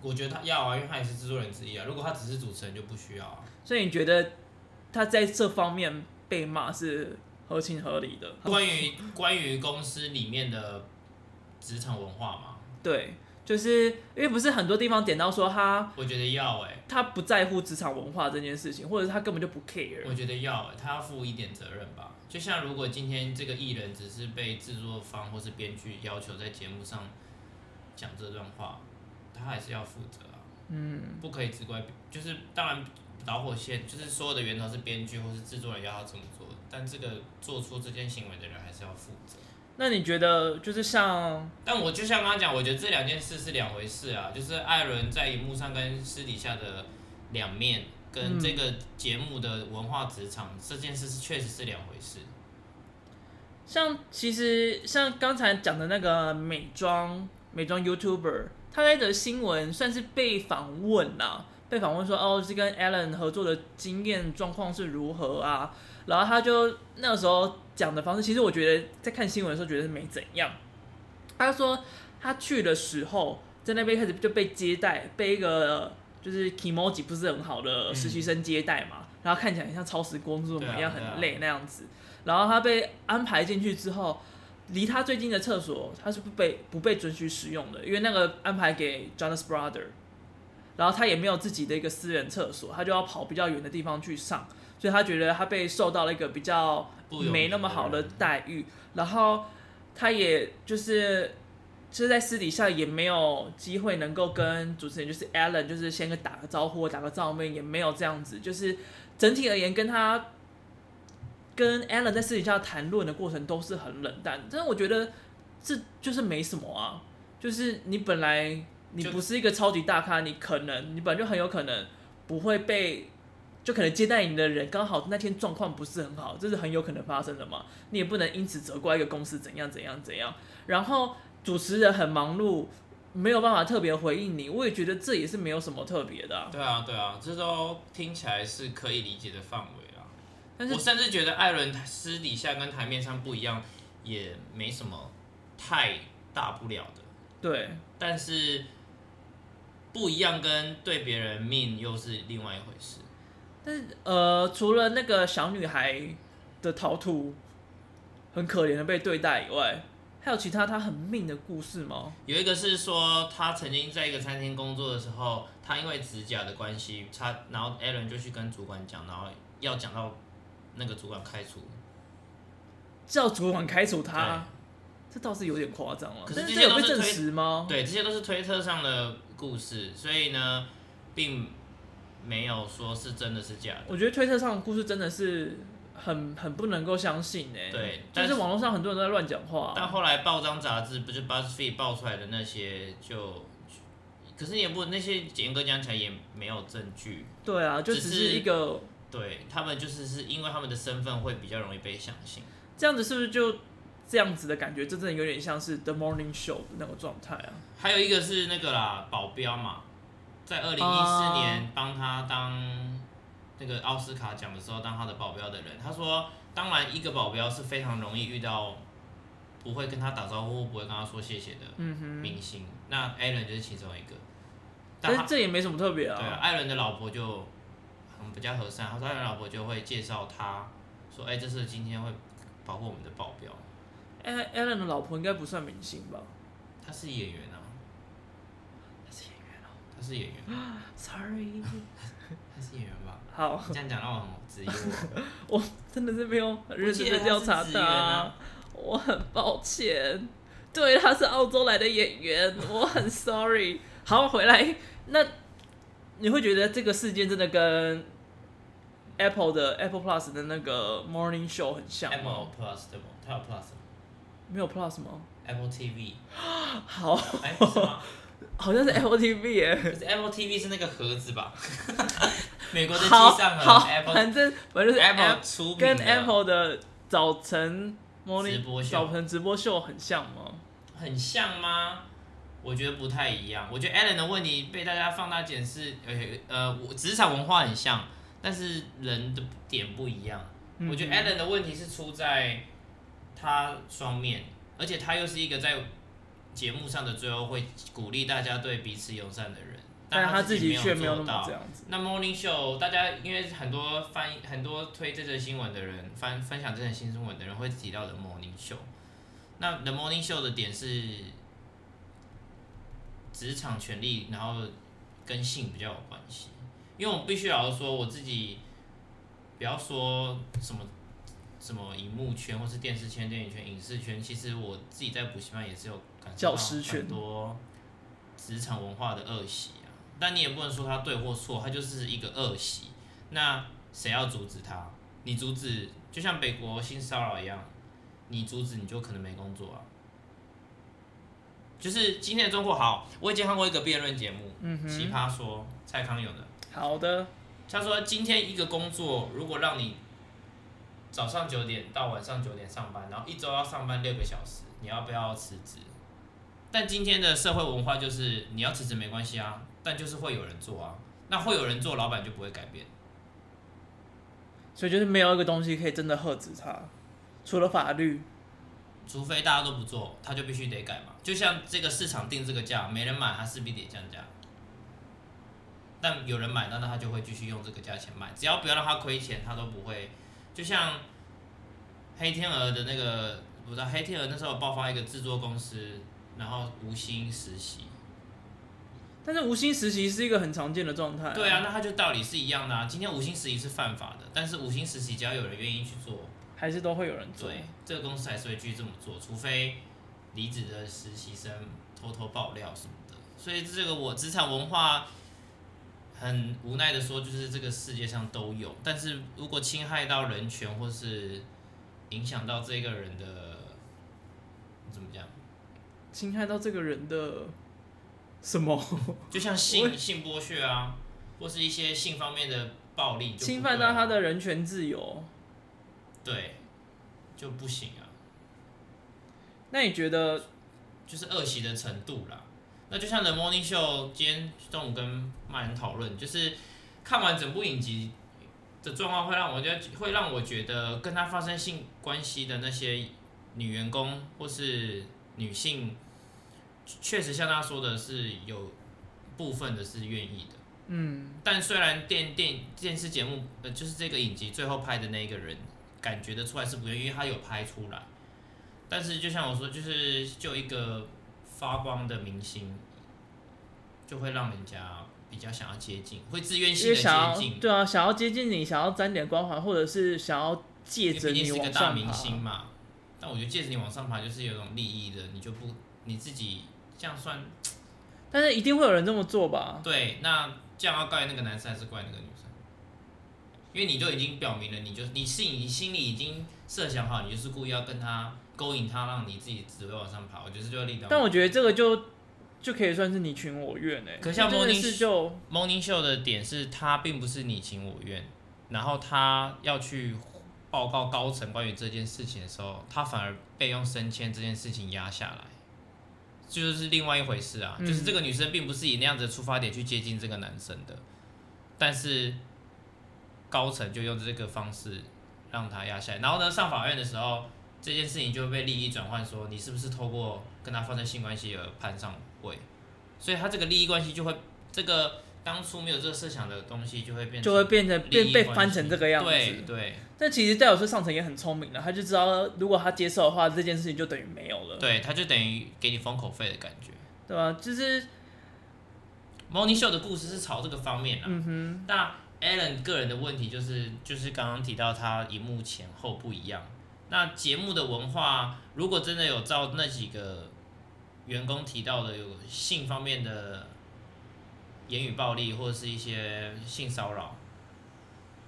我觉得他要啊，因为他也是制作人之一啊。如果他只是主持人，就不需要啊。所以你觉得他在这方面被骂是？合情合理的。关于关于公司里面的职场文化嘛，对，就是因为不是很多地方点到说他，我觉得要哎、欸，他不在乎职场文化这件事情，或者是他根本就不 care。我觉得要哎、欸，他要负一点责任吧。就像如果今天这个艺人只是被制作方或是编剧要求在节目上讲这段话，他还是要负责啊。嗯，不可以只怪，就是当然导火线就是所有的源头是编剧或是制作人要他怎么做。但这个做出这件行为的人还是要负责。那你觉得就是像……但我就像刚刚讲，我觉得这两件事是两回事啊。就是艾伦在荧幕上跟私底下的两面，跟这个节目的文化职场、嗯、这件事是确实是两回事。像其实像刚才讲的那个美妆美妆 YouTuber，他那则新闻算是被访问啊，被访问说哦，是跟 Alan 合作的经验状况是如何啊？然后他就那个时候讲的方式，其实我觉得在看新闻的时候觉得是没怎样。他说他去的时候在那边开始就被接待，被一个就是 kimoji 不是很好的实习生接待嘛，嗯、然后看起来很像超时工作一样很累那样子。然后他被安排进去之后，离他最近的厕所他是不被不被准许使用的，因为那个安排给 Jonas Brother，然后他也没有自己的一个私人厕所，他就要跑比较远的地方去上。所以他觉得他被受到了一个比较没那么好的待遇，然后他也就是就是在私底下也没有机会能够跟主持人就是 Alan 就是先跟打个招呼，打个照面，也没有这样子，就是整体而言跟他跟 Alan 在私底下谈论的过程都是很冷淡，但是我觉得这就是没什么啊，就是你本来你不是一个超级大咖，你可能你本来就很有可能不会被。就可能接待你的人刚好那天状况不是很好，这是很有可能发生的嘛。你也不能因此责怪一个公司怎样怎样怎样。然后主持人很忙碌，没有办法特别回应你，我也觉得这也是没有什么特别的啊。对啊，对啊，这都听起来是可以理解的范围啊。但是我甚至觉得艾伦私底下跟台面上不一样，也没什么太大不了的。对，但是不一样跟对别人命又是另外一回事。但是呃，除了那个小女孩的逃脱很可怜的被对待以外，还有其他她很命的故事吗？有一个是说，她曾经在一个餐厅工作的时候，她因为指甲的关系，她然后 Alan 就去跟主管讲，然后要讲到那个主管开除，叫主管开除她，这倒是有点夸张了。可是这些都是证实吗？对，这些都是推特上的故事，所以呢，并。没有说是真的是假的。我觉得推特上的故事真的是很很不能够相信呢。对，但是网络上很多人都在乱讲话。但后来报章杂志不就 BuzzFeed 爆出来的那些就，可是也不那些严格讲起来也没有证据。对啊，就只是一个。对他们就是是因为他们的身份会比较容易被相信。这样子是不是就这样子的感觉？这真的有点像是 The Morning Show 的那个状态啊。还有一个是那个啦，保镖嘛。在二零一四年帮他当那个奥斯卡奖的时候当他的保镖的人，他说，当然一个保镖是非常容易遇到不会跟他打招呼、不会跟他说谢谢的明星，嗯、那艾伦就是其中一个。但是这也没什么特别啊。对啊，艾伦的老婆就很比较和善，他说艾伦老婆就会介绍他说，哎、欸，这是今天会保护我们的保镖。艾艾伦的老婆应该不算明星吧？他是演员啊。是演员哦，他是演员。Sorry，他是演员吧？好，你这样讲让我很质疑我。我真的是没有很认真的调查他，啊、我很抱歉。对，他是澳洲来的演员，我很 sorry。好，回来，那你会觉得这个事件真的跟 Apple 的 Apple Plus 的那个 Morning Show 很像吗？Apple Plus 对吗？它有 Plus 吗？没有 Plus 吗？Apple TV。好，哎、欸，是吗？好像是 Apple TV 耶。可是 Apple TV 是那个盒子吧？美国的机上好，好 Apple，反正反正是 Apple 出跟 Apple 的早晨 Morning 直播秀早晨直播秀很像吗？很像吗？我觉得不太一样。我觉得 Allen 的问题被大家放大检视，呃呃，我职场文化很像，但是人的点不一样。嗯、我觉得 Allen 的问题是出在他双面，而且他又是一个在节目上的最后会鼓励大家对彼此友善的人，但他自己却没有做到。那 Morning Show 大家因为很多翻很多推这则新闻的人，翻分享这则新闻的人会提到的 Morning Show。那 The Morning Show 的点是职场权利，然后跟性比较有关系。因为我必须要说，我自己不要说什么什么荧幕圈，或是电视圈、电影圈、影视圈，其实我自己在补习班也是有感受到很多职场文化的恶习啊。但你也不能说他对或错，它就是一个恶习。那谁要阻止他？你阻止，就像北国性骚扰一样。你阻止你就可能没工作啊。就是今天的中国好，我已经看过一个辩论节目，奇葩说蔡康永的。好的。他说今天一个工作如果让你早上九点到晚上九点上班，然后一周要上班六个小时，你要不要辞职？但今天的社会文化就是你要辞职没关系啊，但就是会有人做啊，那会有人做，老板就不会改变。所以就是没有一个东西可以真的喝止他。除了法律，除非大家都不做，他就必须得改嘛。就像这个市场定这个价，没人买，他势必得降价。但有人买，那那他就会继续用这个价钱卖，只要不要让他亏钱，他都不会。就像黑天鹅的那个，我知道黑天鹅那时候爆发一个制作公司，然后无薪实习。但是无薪实习是一个很常见的状态。对啊，那它就道理是一样的啊。今天无薪实习是犯法的，但是无薪实习只要有人愿意去做。还是都会有人做，对，这个公司还是会继续这么做，除非离职的实习生偷偷爆料什么的。所以这个我职场文化很无奈的说，就是这个世界上都有，但是如果侵害到人权或是影响到这个人的，怎么讲？侵害到这个人的什么？就像性性剥削啊，或是一些性方面的暴力，侵犯到他的人权自由。对，就不行啊。那你觉得，就是恶习的程度啦。那就像 The Morning Show 今天中午跟曼人讨论，就是看完整部影集的状况，会让我觉得会让我觉得跟他发生性关系的那些女员工或是女性，确实像他说的是有部分的是愿意的。嗯。但虽然电电电视节目呃，就是这个影集最后拍的那一个人。感觉得出来是不愿意，因为他有拍出来。但是就像我说，就是就一个发光的明星，就会让人家比较想要接近，会自愿性的接近。对啊，想要接近你，想要沾点光环，或者是想要借着你是个大明星嘛。但我觉得借着你往上爬，就是有种利益的，你就不你自己这样算。但是一定会有人这么做吧？对，那这样要怪那个男生还是怪那个女生？因为你就已经表明了，你就你是你心里已经设想好，你就是故意要跟他勾引他，让你自己只会往上爬。我觉得就要立。但我觉得这个就就可以算是你情我愿诶。可像 Morning Show Morning Show 的点是，他并不是你情我愿，然后他要去报告高层关于这件事情的时候，他反而被用升迁这件事情压下来，就是另外一回事啊。嗯、就是这个女生并不是以那样子的出发点去接近这个男生的，但是。高层就用这个方式让他压下来，然后呢，上法院的时候，这件事情就被利益转换，说你是不是透过跟他发生性关系而攀上位，所以他这个利益关系就会，这个当初没有这个设想的东西就会变，就会变成变被翻成这个样子。对对。但其实戴老师上层也很聪明的，他就知道如果他接受的话，这件事情就等于没有了。对，他就等于给你封口费的感觉，对吧？就是 Morning Show 的故事是朝这个方面啊。嗯哼。那 Alan 个人的问题就是，就是刚刚提到他荧幕前后不一样。那节目的文化，如果真的有照那几个员工提到的有性方面的言语暴力或者是一些性骚扰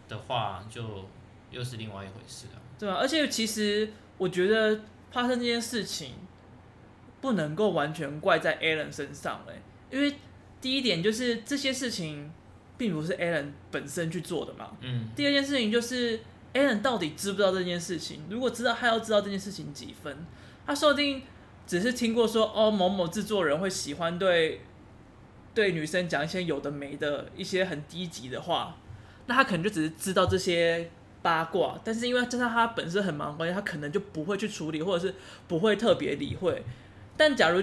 的话，就又是另外一回事了。对啊，而且其实我觉得发生这件事情不能够完全怪在 Alan 身上哎，因为第一点就是这些事情并不是 Alan 本身去做的嘛。嗯。第二件事情就是 Alan 到底知不知道这件事情？如果知道，他要知道这件事情几分？他说不定只是听过说哦，某某制作人会喜欢对对女生讲一些有的没的一些很低级的话，那他可能就只是知道这些。八卦，但是因为加上他本身很忙的关系，他可能就不会去处理，或者是不会特别理会。但假如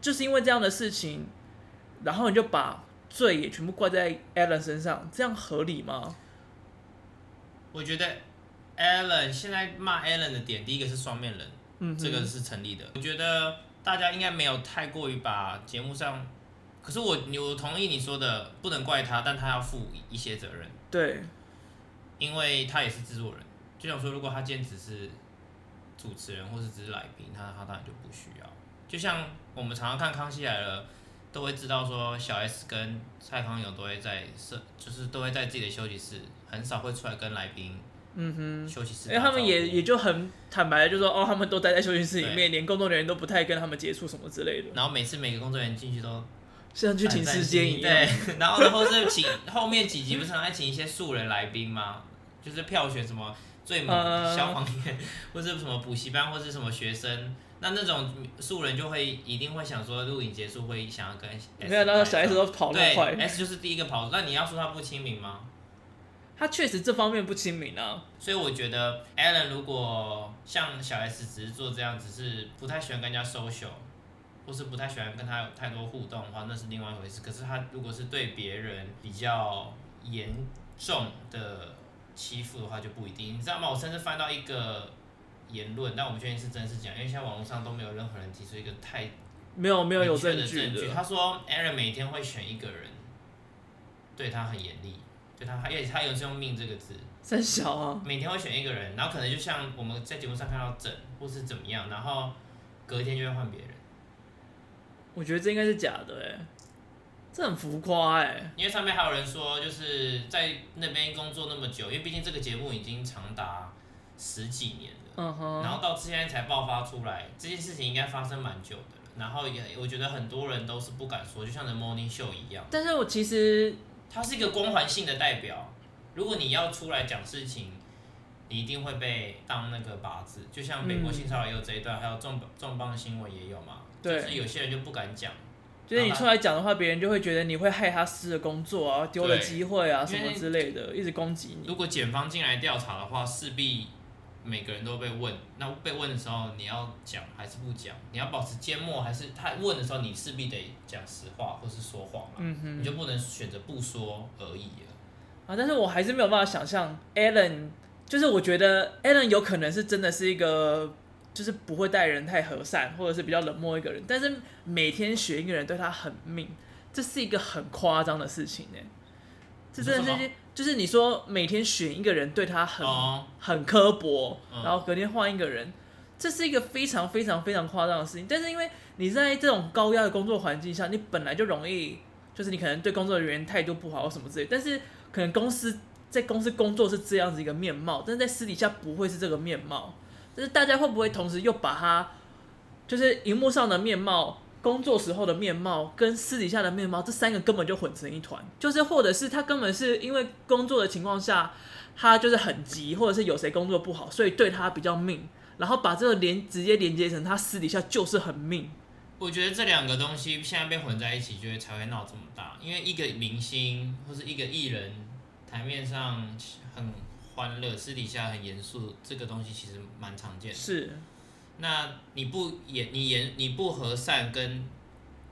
就是因为这样的事情，然后你就把罪也全部怪在 Alan 身上，这样合理吗？我觉得 Alan 现在骂 Alan 的点，第一个是双面人，嗯，这个是成立的。我觉得大家应该没有太过于把节目上，可是我我同意你说的，不能怪他，但他要负一些责任。对。因为他也是制作人，就想说，如果他今天只是主持人或是只是来宾，他他当然就不需要。就像我们常常看《康熙来了》，都会知道说，小 S 跟蔡康永都会在设，就是都会在自己的休息室，很少会出来跟来宾，嗯哼，休息室。因为他们也也就很坦白的就说，哦，他们都待在休息室里面，连工作人员都不太跟他们接触什么之类的。然后每次每个工作人员进去都。像去停尸间一样，对，然后然后是请后面几集不是还请一些素人来宾吗？就是票选什么最猛消防员，或是什么补习班，或是什么学生，那那种素人就会一定会想说录影结束会想要跟 S，没有，那个小 S 都跑那么快，S 就是第一个跑，那你要说他不亲民吗？他确实这方面不亲民啊，所以我觉得 Alan 如果像小 S 只是做这样，只是不太喜欢跟人家 social。或是不太喜欢跟他有太多互动的话，那是另外一回事。可是他如果是对别人比较严重的欺负的话，就不一定。你知道吗？我甚至翻到一个言论，但我不确定是真是假，因为现在网络上都没有任何人提出一个太没有没有有证据的证据。他说，Aaron 每天会选一个人，对他很严厉，对他，而且他有是用“命”这个字，三小啊，每天会选一个人，然后可能就像我们在节目上看到整或是怎么样，然后隔一天就会换别人。我觉得这应该是假的哎，这很浮夸哎。因为上面还有人说，就是在那边工作那么久，因为毕竟这个节目已经长达十几年了，嗯哼，然后到现在才爆发出来，这件事情应该发生蛮久的。然后也，我觉得很多人都是不敢说，就像 The Morning Show 一样。但是我其实，它是一个光环性的代表，如果你要出来讲事情，你一定会被当那个靶子。就像美国性骚扰也有这一段，还有重重磅新闻也有嘛。对，就是有些人就不敢讲，就是你出来讲的话，别人就会觉得你会害他失了工作啊，丢了机会啊什么之类的，一直攻击你。如果检方进来调查的话，势必每个人都被问。那被问的时候，你要讲还是不讲？你要保持缄默，还是他问的时候，你势必得讲实话或是说谎嘛？嗯哼，你就不能选择不说而已了。啊，但是我还是没有办法想象，Alan，就是我觉得 Alan 有可能是真的是一个。就是不会待人太和善，或者是比较冷漠一个人，但是每天选一个人对他很命，这是一个很夸张的事情呢。这真的是，就是你说每天选一个人对他很很刻薄，然后隔天换一个人，这是一个非常非常非常夸张的事情。但是因为你在这种高压的工作环境下，你本来就容易，就是你可能对工作人员态度不好或什么之类，但是可能公司在公司工作是这样子一个面貌，但是在私底下不会是这个面貌。就是大家会不会同时又把他，就是荧幕上的面貌、工作时候的面貌跟私底下的面貌这三个根本就混成一团？就是或者是他根本是因为工作的情况下，他就是很急，或者是有谁工作不好，所以对他比较命，然后把这个连直接连接成他私底下就是很命。我觉得这两个东西现在被混在一起，就会才会闹这么大。因为一个明星或是一个艺人，台面上很。欢乐，私底下很严肃，这个东西其实蛮常见的。是，那你不严，你严，你不和善，跟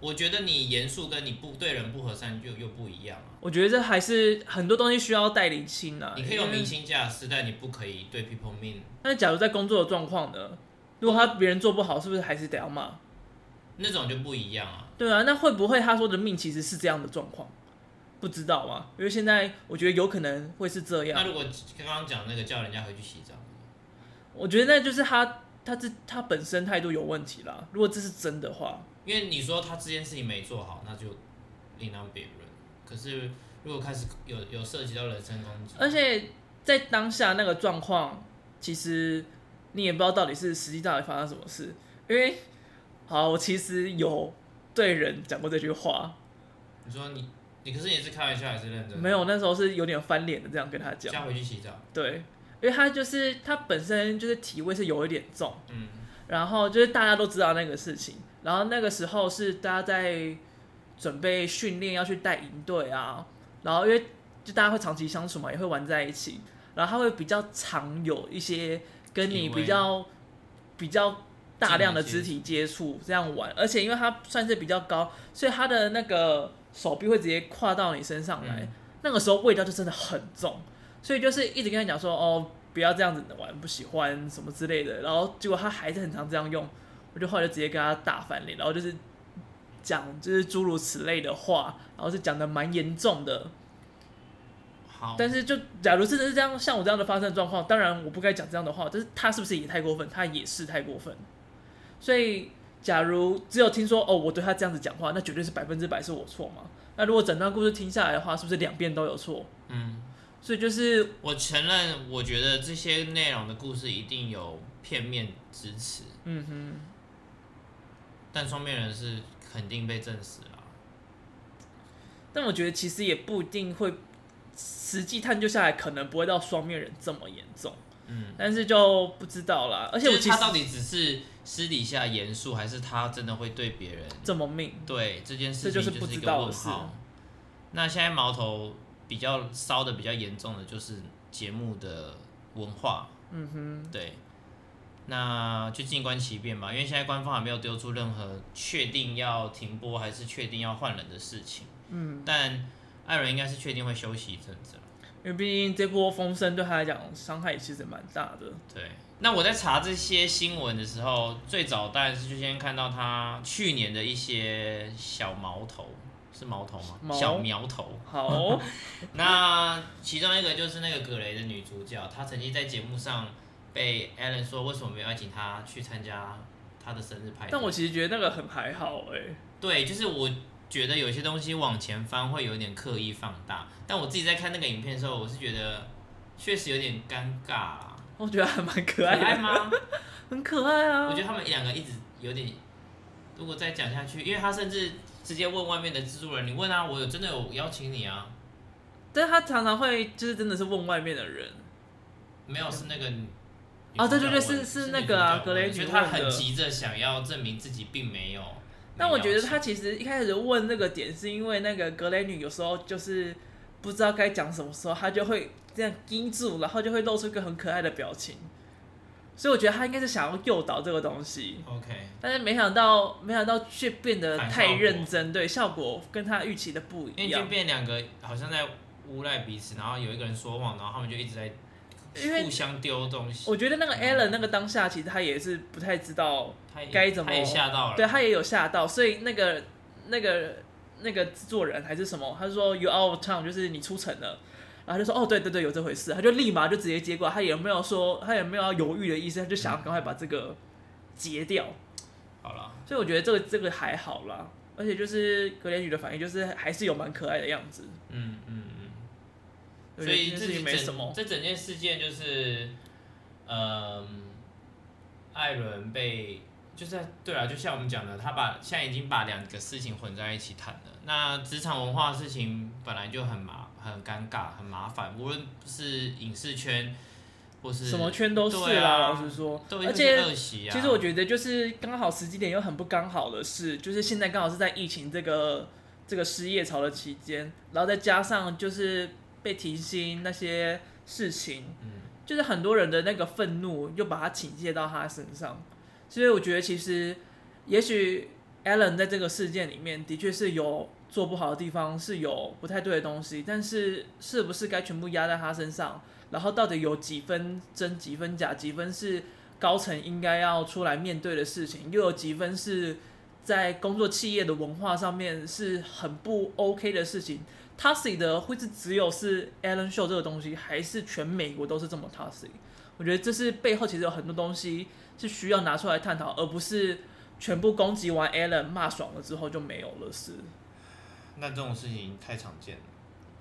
我觉得你严肃，跟你不对人不和善，就又不一样啊。我觉得这还是很多东西需要带理清的。你可以有明星架势，但你不可以对 people mean。那假如在工作的状况呢？如果他别人做不好，是不是还是得要骂？那种就不一样啊。对啊，那会不会他说的命其实是这样的状况？不知道啊，因为现在我觉得有可能会是这样。那如果刚刚讲那个叫人家回去洗澡，我觉得那就是他他这他本身态度有问题啦。如果这是真的话，因为你说他这件事情没做好，那就另当别论。可是如果开始有有涉及到人身攻击，而且在当下那个状况，其实你也不知道到底是实际到底发生什么事。因为好，我其实有对人讲过这句话。你说你。你可是也是开玩笑还是认真？没有，那时候是有点翻脸的，这样跟他讲。叫回去洗澡。对，因为他就是他本身就是体味是有一点重，嗯，然后就是大家都知道那个事情，然后那个时候是大家在准备训练要去带营队啊，然后因为就大家会长期相处嘛，也会玩在一起，然后他会比较常有一些跟你比较比较大量的肢体接触这样玩，而且因为他算是比较高，所以他的那个。手臂会直接跨到你身上来，嗯、那个时候味道就真的很重，所以就是一直跟他讲说哦，不要这样子玩，不喜欢什么之类的。然后结果他还是很常这样用，我就后来就直接跟他大翻脸，然后就是讲就是诸如此类的话，然后是讲的蛮严重的。好，但是就假如真的是这样，像我这样的发生状况，当然我不该讲这样的话，但是他是不是也太过分？他也是太过分，所以。假如只有听说哦，我对他这样子讲话，那绝对是百分之百是我错嘛？那如果整段故事听下来的话，是不是两边都有错？嗯，所以就是我承认，我觉得这些内容的故事一定有片面支持。嗯哼，但双面人是肯定被证实了。但我觉得其实也不一定会，实际探究下来，可能不会到双面人这么严重。嗯，但是就不知道啦。而且我他到底只是私底下严肃，还是他真的会对别人这么命？对这件事情就是一个问号。那现在矛头比较烧的比较严重的就是节目的文化。嗯哼，对。那就静观其变吧，因为现在官方还没有丢出任何确定要停播还是确定要换人的事情。嗯，但艾伦应该是确定会休息一阵子。因为毕竟这波风声对他来讲伤害其实蛮大的。对，那我在查这些新闻的时候，最早当然是就先看到他去年的一些小矛头，是苗头吗？毛小苗头。好，那其中一个就是那个葛雷的女主角，她曾经在节目上被 Ellen 说为什么没有邀请她去参加她的生日派对。但我其实觉得那个很还好哎、欸。对，就是我。觉得有些东西往前翻会有点刻意放大，但我自己在看那个影片的时候，我是觉得确实有点尴尬啦。我觉得还蛮可爱的。可爱吗？很可爱啊。我觉得他们两个一直有点，如果再讲下去，因为他甚至直接问外面的制作人：“你问啊，我有真的有邀请你啊？”但是他常常会就是真的是问外面的人，没有是那个啊，对对对，是是那个啊，格雷女，他很急着想要证明自己并没有。但我觉得他其实一开始问那个点，是因为那个格雷女有时候就是不知道该讲什么时候，他就会这样盯住，然后就会露出一个很可爱的表情。所以我觉得他应该是想要诱导这个东西。OK。但是没想到，没想到却变得太认真，对，效果跟他预期的不一样。因为就变两个好像在诬赖彼此，然后有一个人说谎，然后他们就一直在互相丢东西。我觉得那个 Allen 那个当下其实他也是不太知道。该怎么？他也吓到了。对，他也有吓到，所以那个那个那个制作人还是什么，他说 “you out of town”，就是你出城了，然后就说：“哦，对对对，有这回事。”他就立马就直接接过来，他也没有说，他也没有要犹豫的意思，他就想要赶快把这个截掉。好了，所以我觉得这个这个还好啦，而且就是格雷女的反应，就是还是有蛮可爱的样子。嗯嗯嗯。所以这件没什么，这整件事件就是，嗯，艾伦被。就是对啊，就像我们讲的，他把现在已经把两个事情混在一起谈了。那职场文化的事情本来就很麻很尴尬很麻烦，无论是影视圈或是什么圈都是啦。啊、老实说，而且其实我觉得就是刚好时机点又很不刚好的事，就是现在刚好是在疫情这个这个失业潮的期间，然后再加上就是被提薪那些事情，嗯，就是很多人的那个愤怒又把它倾泻到他身上。所以我觉得，其实也许 Allen 在这个事件里面的确是有做不好的地方，是有不太对的东西。但是，是不是该全部压在他身上？然后，到底有几分真、几分假？几分是高层应该要出来面对的事情，又有几分是在工作企业的文化上面是很不 OK 的事情。Toxic 的会是只有是 Alan Show 这个东西，还是全美国都是这么 Toxic？我觉得这是背后其实有很多东西是需要拿出来探讨，而不是全部攻击完 Alan 骂爽了之后就没有了。是。那这种事情太常见了。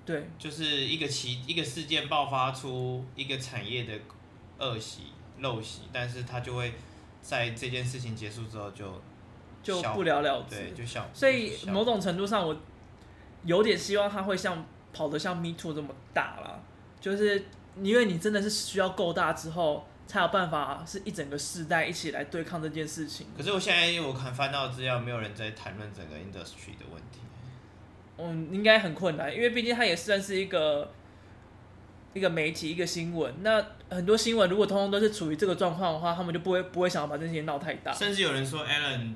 对，就是一个奇一个事件爆发出一个产业的恶习陋习，但是他就会在这件事情结束之后就就不了了之，对，就笑。所以某种程度上，我有点希望他会像跑得像 Me Too 这么大啦，就是因为你真的是需要够大之后，才有办法是一整个世代一起来对抗这件事情。可是我现在因为我看翻到资料，没有人在谈论整个 industry 的问题。嗯，应该很困难，因为毕竟它也算是一个一个媒体，一个新闻。那很多新闻如果通通都是处于这个状况的话，他们就不会不会想要把这些闹太大。甚至有人说，Allen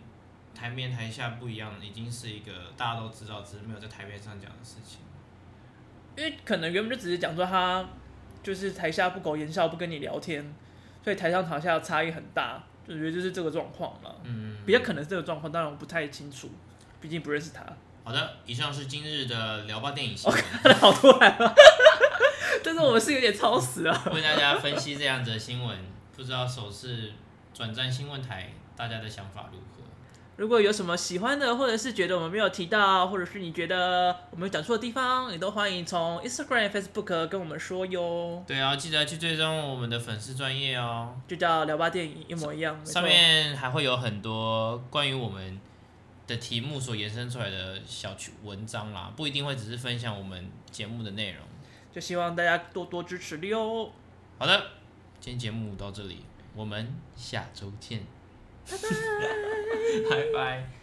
台面台下不一样，已经是一个大家都知道，只是没有在台面上讲的事情。因为可能原本就只是讲说他就是台下不苟言笑，不跟你聊天，所以台上台下差异很大，就觉得就是这个状况了。嗯，比较可能是这个状况，当然我不太清楚，毕竟不认识他。好的，以上是今日的聊吧电影新闻。好突然啊！但是我们是有点超时啊。为大家分析这样子的新闻，不知道首次转战新闻台，大家的想法如何？如果有什么喜欢的，或者是觉得我们没有提到，或者是你觉得我们有讲错的地方，也都欢迎从 Instagram、Facebook 跟我们说哟。对啊，记得去追踪我们的粉丝专业哦，就叫聊吧电影一模一样。上面还会有很多关于我们。的题目所延伸出来的小文章啦，不一定会只是分享我们节目的内容，就希望大家多多支持哟。好的，今天节目到这里，我们下周见，拜拜，拜拜。